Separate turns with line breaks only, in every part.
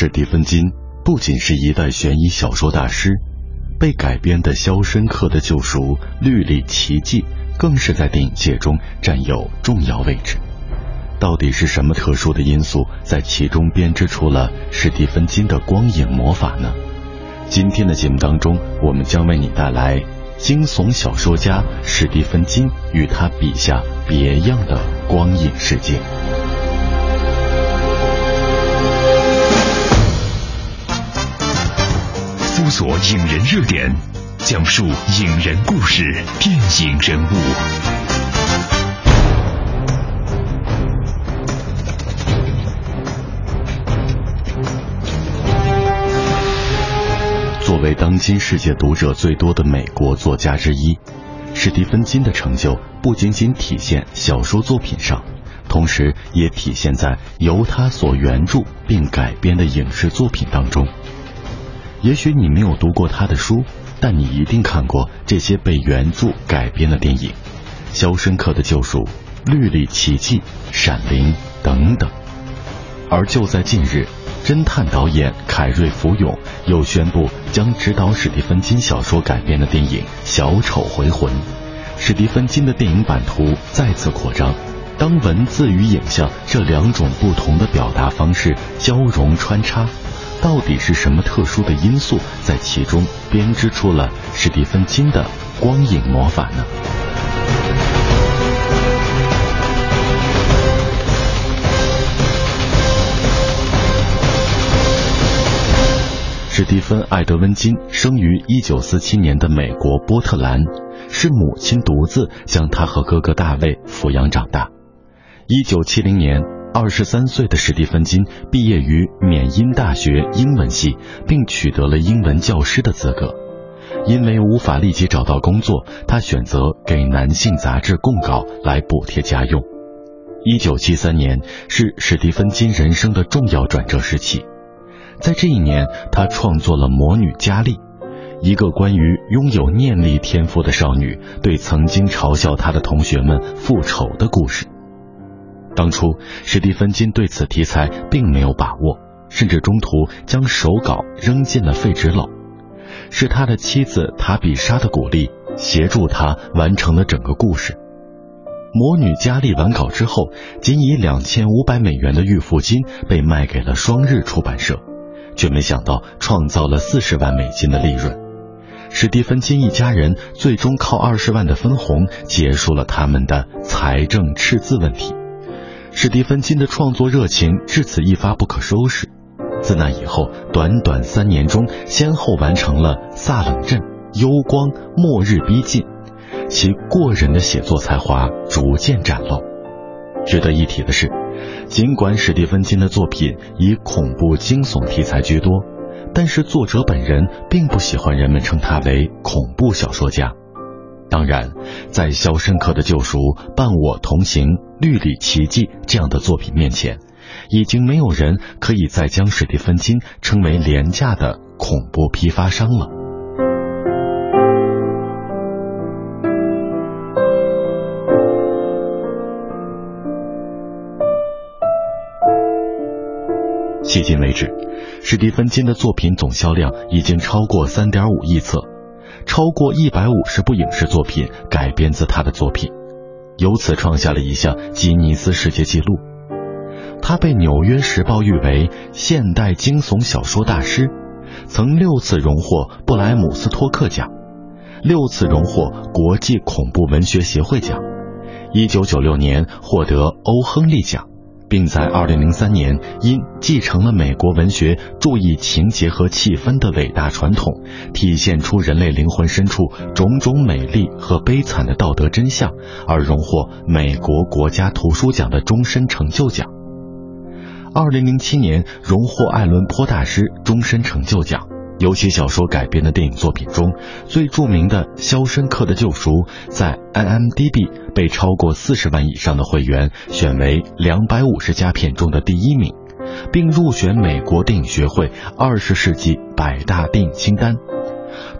史蒂芬金不仅是一代悬疑小说大师，被改编的《肖申克的救赎》《绿里奇迹》更是在电影界中占有重要位置。到底是什么特殊的因素在其中编织出了史蒂芬金的光影魔法呢？今天的节目当中，我们将为你带来惊悚小说家史蒂芬金与他笔下别样的光影世界。
索影人热点，讲述影人故事，电影人物。
作为当今世界读者最多的美国作家之一，史蒂芬金的成就不仅仅体现小说作品上，同时也体现在由他所原著并改编的影视作品当中。也许你没有读过他的书，但你一定看过这些被原著改编的电影，《肖申克的救赎》《绿里奇迹》《闪灵》等等。而就在近日，侦探导演凯瑞·福永又宣布将执导史蒂芬金小说改编的电影《小丑回魂》。史蒂芬金的电影版图再次扩张，当文字与影像这两种不同的表达方式交融穿插。到底是什么特殊的因素在其中编织出了史蒂芬金的光影魔法呢？史蒂芬·艾德温金生于1947年的美国波特兰，是母亲独自将他和哥哥大卫抚养长大。1970年。二十三岁的史蒂芬金毕业于缅因大学英文系，并取得了英文教师的资格。因为无法立即找到工作，他选择给男性杂志供稿来补贴家用。一九七三年是史蒂芬金人生的重要转折时期，在这一年，他创作了《魔女佳丽》，一个关于拥有念力天赋的少女对曾经嘲笑她的同学们复仇的故事。当初，史蒂芬金对此题材并没有把握，甚至中途将手稿扔进了废纸篓。是他的妻子塔比莎的鼓励，协助他完成了整个故事。《魔女佳丽》完稿之后，仅以两千五百美元的预付金被卖给了双日出版社，却没想到创造了四十万美金的利润。史蒂芬金一家人最终靠二十万的分红结束了他们的财政赤字问题。史蒂芬金的创作热情至此一发不可收拾。自那以后，短短三年中，先后完成了《萨冷镇》《幽光》《末日逼近》，其过人的写作才华逐渐展露。值得一提的是，尽管史蒂芬金的作品以恐怖惊悚题材居多，但是作者本人并不喜欢人们称他为恐怖小说家。当然，在《肖申克的救赎》《伴我同行》《绿里奇迹》这样的作品面前，已经没有人可以再将史蒂芬金称为廉价的恐怖批发商了。迄今为止，史蒂芬金的作品总销量已经超过三点五亿册。超过一百五十部影视作品改编自他的作品，由此创下了一项吉尼斯世界纪录。他被《纽约时报》誉为现代惊悚小说大师，曾六次荣获布莱姆斯托克奖，六次荣获国际恐怖文学协会奖，一九九六年获得欧亨利奖。并在2003年因继承了美国文学注意情节和气氛的伟大传统，体现出人类灵魂深处种种美丽和悲惨的道德真相，而荣获美国国家图书奖的终身成就奖。2007年荣获爱伦坡大师终身成就奖。尤其小说改编的电影作品中，最著名的《肖申克的救赎》在 IMDB 被超过四十万以上的会员选为两百五十佳片中的第一名，并入选美国电影学会二十世纪百大电影清单。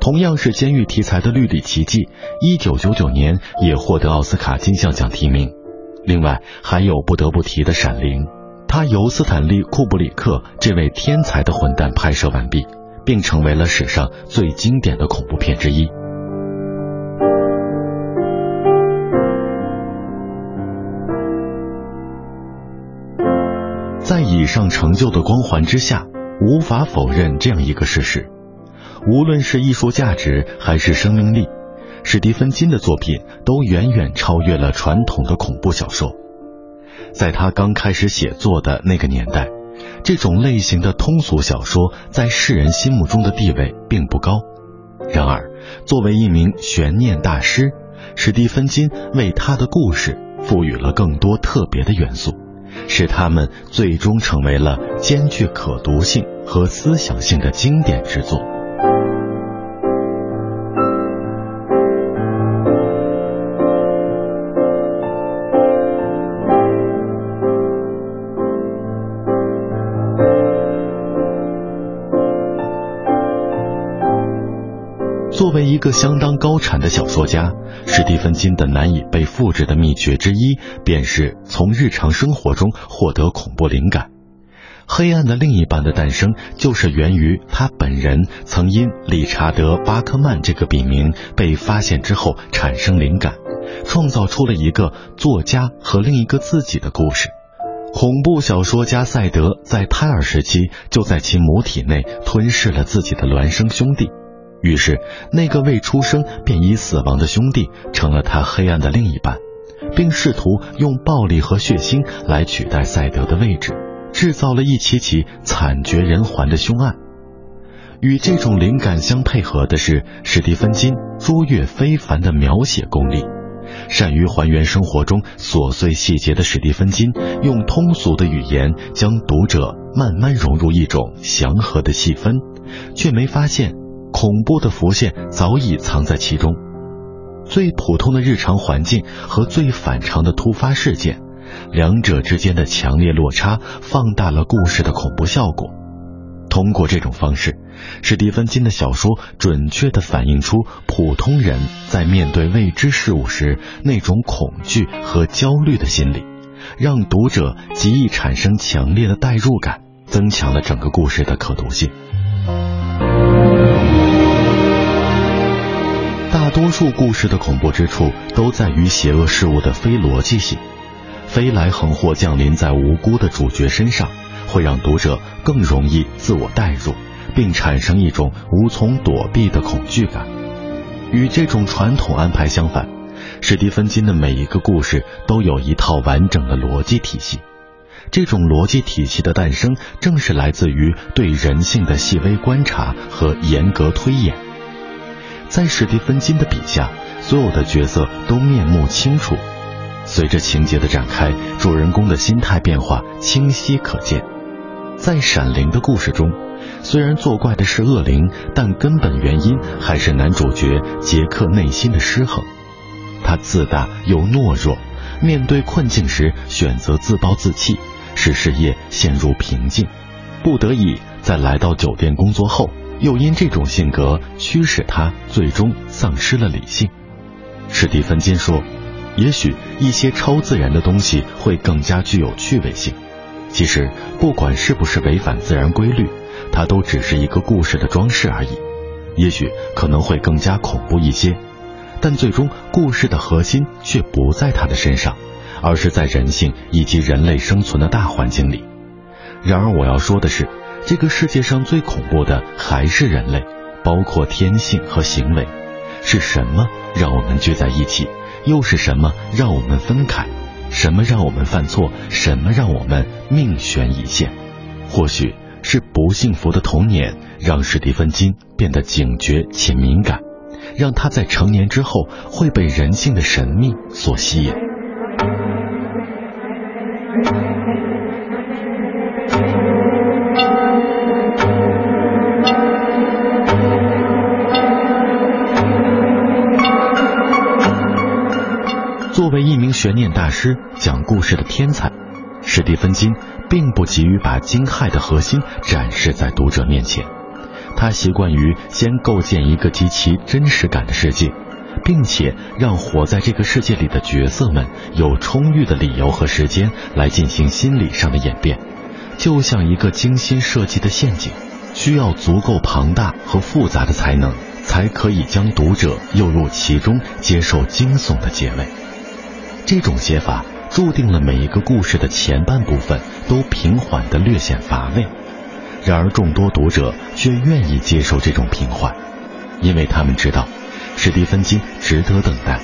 同样是监狱题材的《绿里奇迹》，一九九九年也获得奥斯卡金像奖提名。另外还有不得不提的《闪灵》。他由斯坦利·库布里克这位天才的混蛋拍摄完毕，并成为了史上最经典的恐怖片之一。在以上成就的光环之下，无法否认这样一个事实：无论是艺术价值还是生命力，史蒂芬金的作品都远远超越了传统的恐怖小说。在他刚开始写作的那个年代，这种类型的通俗小说在世人心目中的地位并不高。然而，作为一名悬念大师，史蒂芬金为他的故事赋予了更多特别的元素。使他们最终成为了兼具可读性和思想性的经典之作。一个相当高产的小说家，史蒂芬金的难以被复制的秘诀之一，便是从日常生活中获得恐怖灵感。《黑暗的另一半》的诞生，就是源于他本人曾因理查德·巴克曼这个笔名被发现之后产生灵感，创造出了一个作家和另一个自己的故事。恐怖小说家赛德在胎儿时期就在其母体内吞噬了自己的孪生兄弟。于是，那个未出生便已死亡的兄弟成了他黑暗的另一半，并试图用暴力和血腥来取代赛德的位置，制造了一起起惨绝人寰的凶案。与这种灵感相配合的是史蒂芬金卓越非凡的描写功力。善于还原生活中琐碎细节的史蒂芬金，用通俗的语言将读者慢慢融入一种祥和的气氛，却没发现。恐怖的浮现早已藏在其中，最普通的日常环境和最反常的突发事件，两者之间的强烈落差放大了故事的恐怖效果。通过这种方式，史蒂芬金的小说准确地反映出普通人在面对未知事物时那种恐惧和焦虑的心理，让读者极易产生强烈的代入感，增强了整个故事的可读性。大多数故事的恐怖之处都在于邪恶事物的非逻辑性，飞来横祸降临在无辜的主角身上，会让读者更容易自我代入，并产生一种无从躲避的恐惧感。与这种传统安排相反，史蒂芬金的每一个故事都有一套完整的逻辑体系。这种逻辑体系的诞生，正是来自于对人性的细微观察和严格推演。在史蒂芬金的笔下，所有的角色都面目清楚。随着情节的展开，主人公的心态变化清晰可见。在《闪灵》的故事中，虽然作怪的是恶灵，但根本原因还是男主角杰克内心的失衡。他自大又懦弱，面对困境时选择自暴自弃，使事业陷入瓶颈。不得已，在来到酒店工作后。又因这种性格驱使他最终丧失了理性。史蒂芬金说：“也许一些超自然的东西会更加具有趣味性。其实，不管是不是违反自然规律，它都只是一个故事的装饰而已。也许可能会更加恐怖一些，但最终故事的核心却不在他的身上，而是在人性以及人类生存的大环境里。然而，我要说的是。”这个世界上最恐怖的还是人类，包括天性和行为。是什么让我们聚在一起？又是什么让我们分开？什么让我们犯错？什么让我们命悬一线？或许是不幸福的童年让史蒂芬金变得警觉且敏感，让他在成年之后会被人性的神秘所吸引。悬念大师、讲故事的天才，史蒂芬金并不急于把惊骇的核心展示在读者面前。他习惯于先构建一个极其真实感的世界，并且让活在这个世界里的角色们有充裕的理由和时间来进行心理上的演变，就像一个精心设计的陷阱，需要足够庞大和复杂的才能，才可以将读者诱入其中，接受惊悚的结尾。这种写法注定了每一个故事的前半部分都平缓的略显乏味，然而众多读者却愿意接受这种平缓，因为他们知道。史蒂芬金值得等待，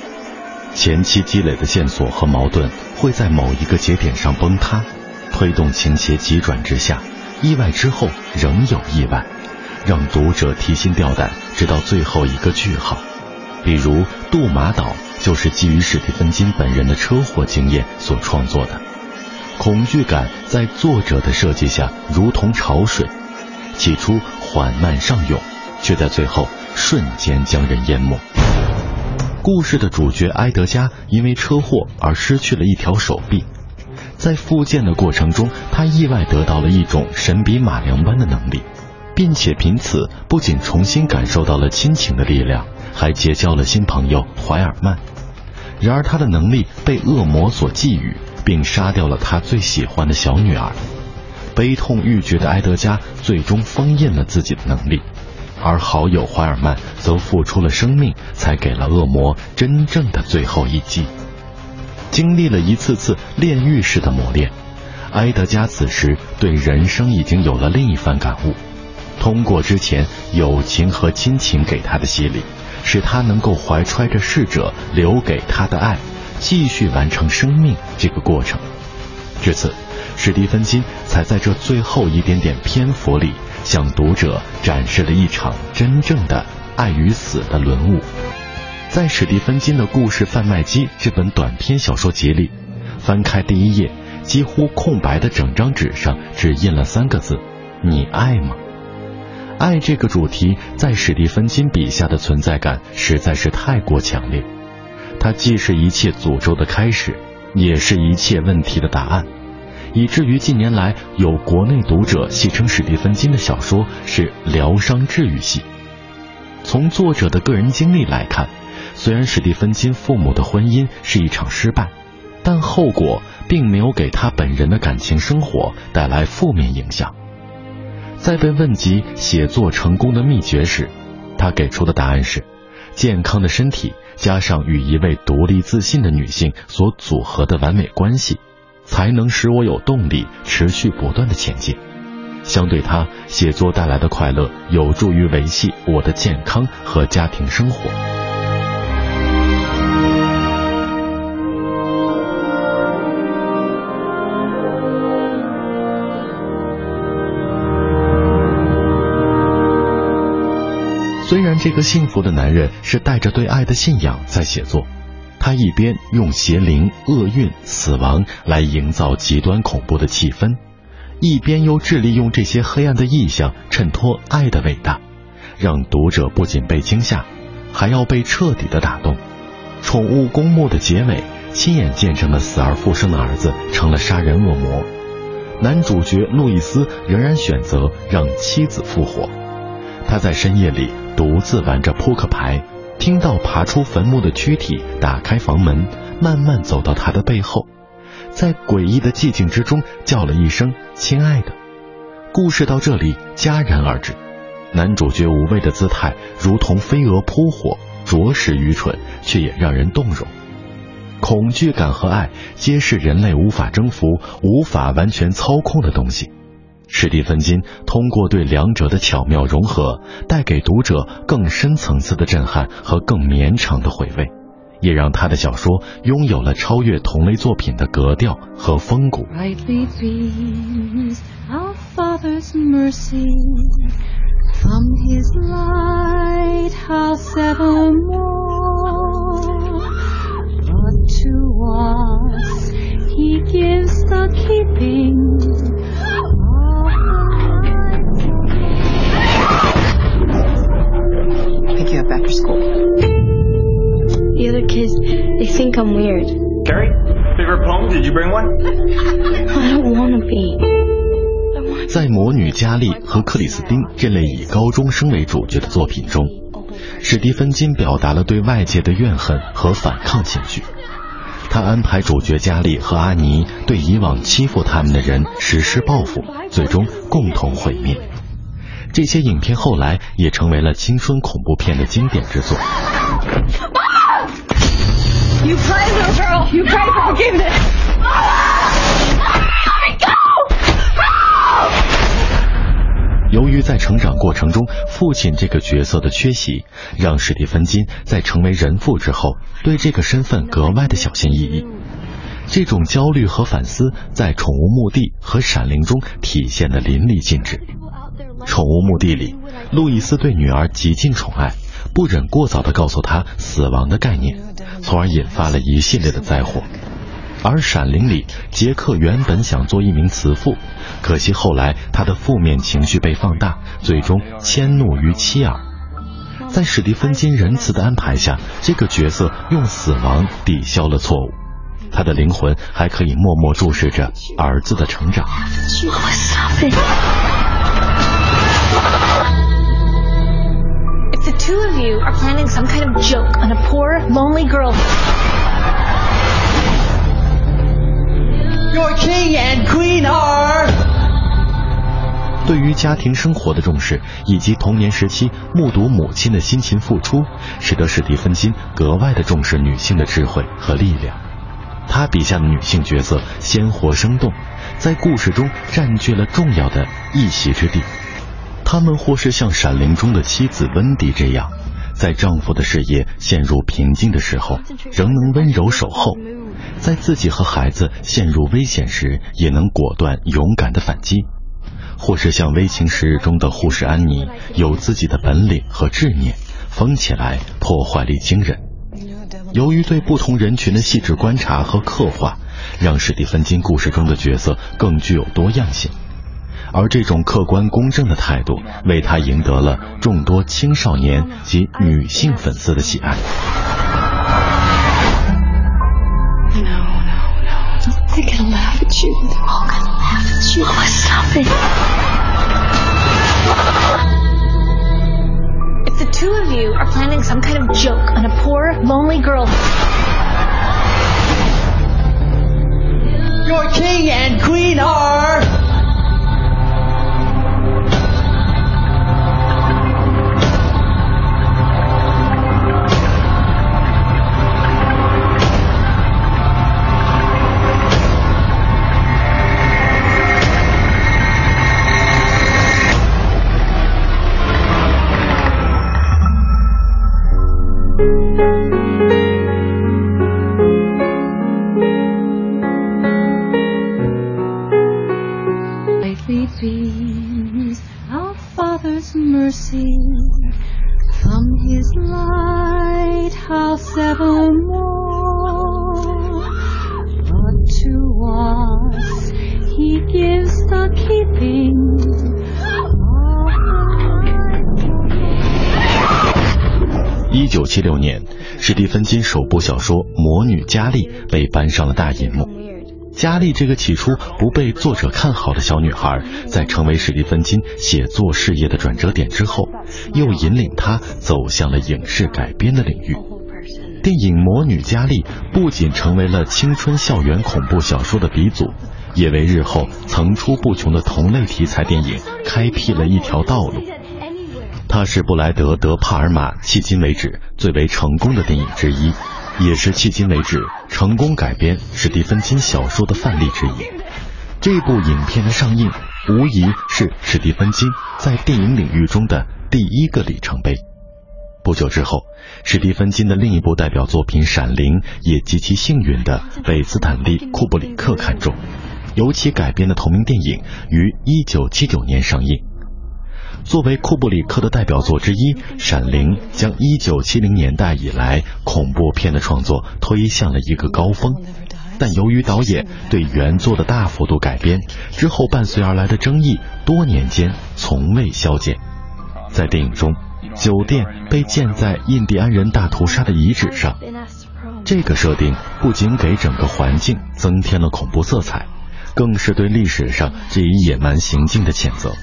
前期积累的线索和矛盾会在某一个节点上崩塌，推动情节急转直下，意外之后仍有意外，让读者提心吊胆，直到最后一个句号。比如《杜马岛》就是基于史蒂芬金本人的车祸经验所创作的，恐惧感在作者的设计下如同潮水，起初缓慢上涌，却在最后。瞬间将人淹没。故事的主角埃德加因为车祸而失去了一条手臂，在复健的过程中，他意外得到了一种神笔马良般的能力，并且凭此不仅重新感受到了亲情的力量，还结交了新朋友怀尔曼。然而，他的能力被恶魔所觊觎，并杀掉了他最喜欢的小女儿。悲痛欲绝的埃德加最终封印了自己的能力。而好友怀尔曼则付出了生命，才给了恶魔真正的最后一击。经历了一次次炼狱式的磨练，埃德加此时对人生已经有了另一番感悟。通过之前友情和亲情给他的洗礼，使他能够怀揣着逝者留给他的爱，继续完成生命这个过程。至此，史蒂芬金才在这最后一点点篇幅里。向读者展示了一场真正的爱与死的轮舞。在史蒂芬金的故事贩卖机这本短篇小说集里，翻开第一页，几乎空白的整张纸上只印了三个字：“你爱吗？”爱这个主题在史蒂芬金笔下的存在感实在是太过强烈，它既是一切诅咒的开始，也是一切问题的答案。以至于近年来有国内读者戏称史蒂芬金的小说是疗伤治愈系。从作者的个人经历来看，虽然史蒂芬金父母的婚姻是一场失败，但后果并没有给他本人的感情生活带来负面影响。在被问及写作成功的秘诀时，他给出的答案是：健康的身体加上与一位独立自信的女性所组合的完美关系。才能使我有动力持续不断的前进。相对他写作带来的快乐，有助于维系我的健康和家庭生活。这个幸福的男人是带着对爱的信仰在写作。他一边用邪灵、厄运、死亡来营造极端恐怖的气氛，一边又致力用这些黑暗的意象衬托爱的伟大，让读者不仅被惊吓，还要被彻底的打动。宠物公墓的结尾，亲眼见证了死而复生的儿子成了杀人恶魔，男主角路易斯仍然选择让妻子复活。他在深夜里独自玩着扑克牌。听到爬出坟墓的躯体打开房门，慢慢走到他的背后，在诡异的寂静之中叫了一声“亲爱的”。故事到这里戛然而止。男主角无畏的姿态如同飞蛾扑火，着实愚蠢，却也让人动容。恐惧感和爱皆是人类无法征服、无法完全操控的东西。史蒂芬金通过对两者的巧妙融合，带给读者更深层次的震撼和更绵长的回味，也让他的小说拥有了超越同类作品的格调和风骨。
After school. The other kids, they think I'm weird.
Carrie, favorite poem? Did you bring one?
I don't want to be.
在魔女佳丽和克里斯汀这类以高中生为主角的作品中，史蒂芬金表达了对外界的怨恨和反抗情绪。他安排主角佳丽和阿尼对以往欺负他们的人实施报复，最终共同毁灭。这些影片后来也成为了青春恐怖片的经典之作。
You pray, little girl. You pray for forgiveness. Let me go!
由于在成长过程中父亲这个角色的缺席，让史蒂芬金在成为人父之后，对这个身份格外的小心翼翼。这种焦虑和反思，在《宠物墓地》和《闪灵》中体现的淋漓尽致。《宠物墓地》里，路易斯对女儿极尽宠爱，不忍过早地告诉她死亡的概念，从而引发了一系列的灾祸。而《闪灵》里，杰克原本想做一名慈父，可惜后来他的负面情绪被放大，最终迁怒于妻儿。在史蒂芬金仁慈的安排下，这个角色用死亡抵消了错误，他的灵魂还可以默默注视着儿子的成长。
If the two of you are planning some kind of joke on a poor, lonely girl,
Your king and queen are.
对于家庭生活的重视，以及童年时期目睹母亲的辛勤付出，使得史蒂芬金格外的重视女性的智慧和力量。他笔下的女性角色鲜活生动，在故事中占据了重要的一席之地。他们或是像《闪灵》中的妻子温迪这样，在丈夫的事业陷入瓶颈的时候，仍能温柔守候；在自己和孩子陷入危险时，也能果断勇敢的反击。或是像《危情时日》中的护士安妮，有自己的本领和执念，疯起来破坏力惊人。由于对不同人群的细致观察和刻画，让史蒂芬金故事中的角色更具有多样性。而这种客观公正的态度，为他赢得了众多青少年及女性粉丝的喜爱。
Oh,
if the two of you are planning some kind of joke on a poor, lonely girl,
六年，史蒂芬金首部小说《魔女佳丽》被搬上了大银幕。佳丽这个起初不被作者看好的小女孩，在成为史蒂芬金写作事业的转折点之后，又引领他走向了影视改编的领域。电影《魔女佳丽》不仅成为了青春校园恐怖小说的鼻祖，也为日后层出不穷的同类题材电影开辟了一条道路。它是布莱德·德帕尔玛迄今为止最为成功的电影之一，也是迄今为止成功改编史蒂芬金小说的范例之一。这部影片的上映，无疑是史蒂芬金在电影领域中的第一个里程碑。不久之后，史蒂芬金的另一部代表作品《闪灵》也极其幸运地被斯坦利·库布里克看中，由其改编的同名电影于1979年上映。作为库布里克的代表作之一，《闪灵》将1970年代以来恐怖片的创作推向了一个高峰。但由于导演对原作的大幅度改编，之后伴随而来的争议，多年间从未消减。在电影中，酒店被建在印第安人大屠杀的遗址上，这个设定不仅给整个环境增添了恐怖色彩，更是对历史上这一野蛮行径的谴责，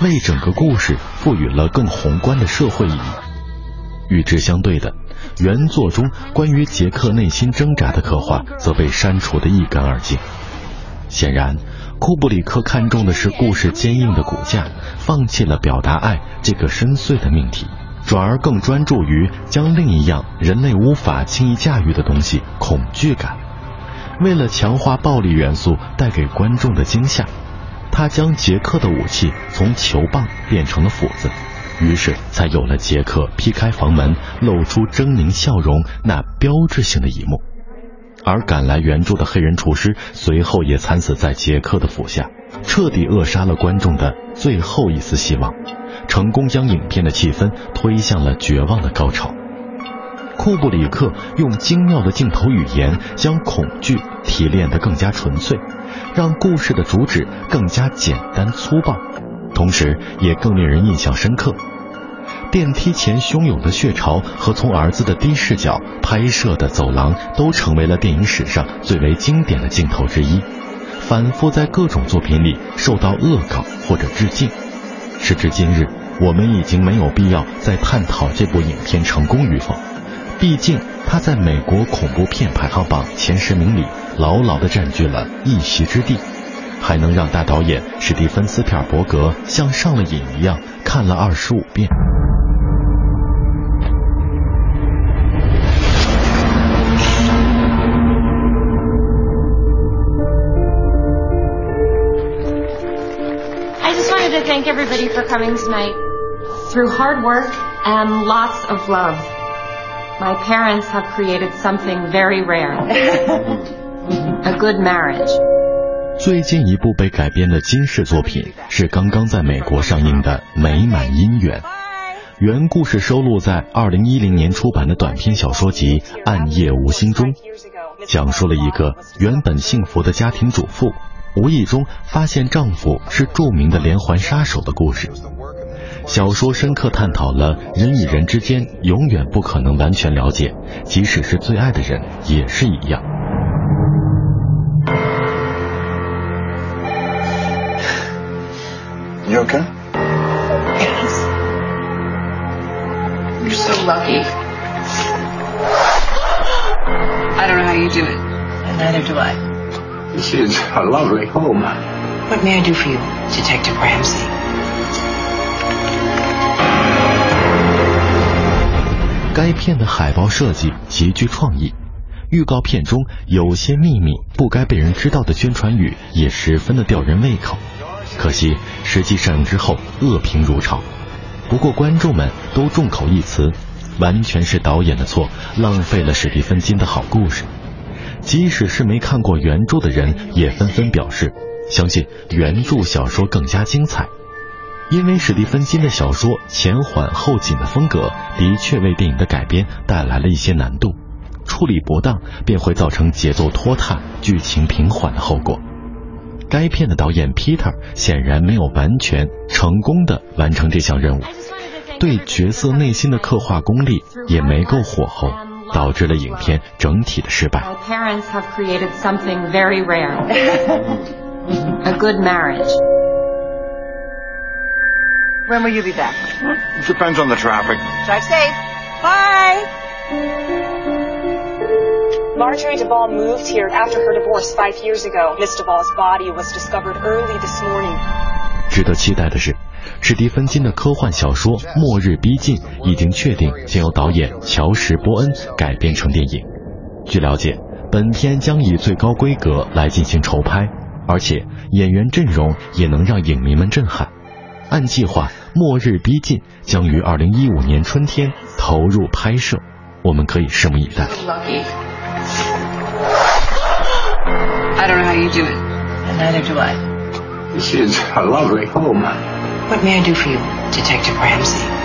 为整个故事赋予了更宏观的社会意义。与之相对的，原作中关于杰克内心挣扎的刻画则被删除得一干二净。显然，库布里克看重的是故事坚硬的骨架，放弃了表达爱这个深邃的命题，转而更专注于将另一样人类无法轻易驾驭的东西——恐惧感。为了强化暴力元素带给观众的惊吓，他将杰克的武器从球棒变成了斧子。于是才有了杰克劈开房门露出狰狞笑容那标志性的一幕，而赶来援助的黑人厨师随后也惨死在杰克的斧下，彻底扼杀了观众的最后一丝希望，成功将影片的气氛推向了绝望的高潮。库布里克用精妙的镜头语言将恐惧提炼得更加纯粹，让故事的主旨更加简单粗暴。同时，也更令人印象深刻。电梯前汹涌的血潮和从儿子的低视角拍摄的走廊，都成为了电影史上最为经典的镜头之一，反复在各种作品里受到恶搞或者致敬。时至今日，我们已经没有必要再探讨这部影片成功与否，毕竟它在美国恐怖片排行榜前十名里牢牢地占据了一席之地。还能让大导演史蒂芬斯·皮尔伯格像上了瘾一样看了二十五遍。
I just wanted to thank everybody for coming tonight. Through hard work and lots of love, my parents have created something very rare. A good marriage.
最近一部被改编的金氏作品是刚刚在美国上映的《美满姻缘》，原故事收录在2010年出版的短篇小说集《暗夜无心》中，讲述了一个原本幸福的家庭主妇，无意中发现丈夫是著名的连环杀手的故事。小说深刻探讨了人与人之间永远不可能完全了解，即使是最爱的人也是一样。
You okay?
Yes. You're so lucky. I don't know how you do it. And neither do I.
This is a lovely home.
What may I do for you, Detective Ramsey?
该片的海报设计极具创意，预告片中有些秘密不该被人知道的宣传语也十分的吊人胃口。可惜，实际上映之后恶评如潮。不过观众们都众口一词，完全是导演的错，浪费了史蒂芬金的好故事。即使是没看过原著的人，也纷纷表示，相信原著小说更加精彩。因为史蒂芬金的小说前缓后紧的风格，的确为电影的改编带来了一些难度。处理不当，便会造成节奏拖沓、剧情平缓的后果。该片的导演 Peter 显然没有完全成功的完成这项任务，对角色内心的刻画功力也没够火候，导致了影片整体的失败。
When will you be back?
Depends on the traffic.
Drive safe. Bye.
Marjorie Duvall moved here after her divorce five years ago. Miss Duvall's body was discovered early this morning.
值得期待的是，史蒂芬金的科幻小说《末日逼近》已经确定将由导演乔什·波恩改编成电影。据了解，本片将以最高规格来进行筹拍，而且演员阵容也能让影迷们震撼。按计划，《末日逼近》将于二零一五年春天投入拍摄，我们可以拭目以待。
I don't know how you do it. And neither do I.
This is a lovely home.
What may I do for you, Detective Ramsey?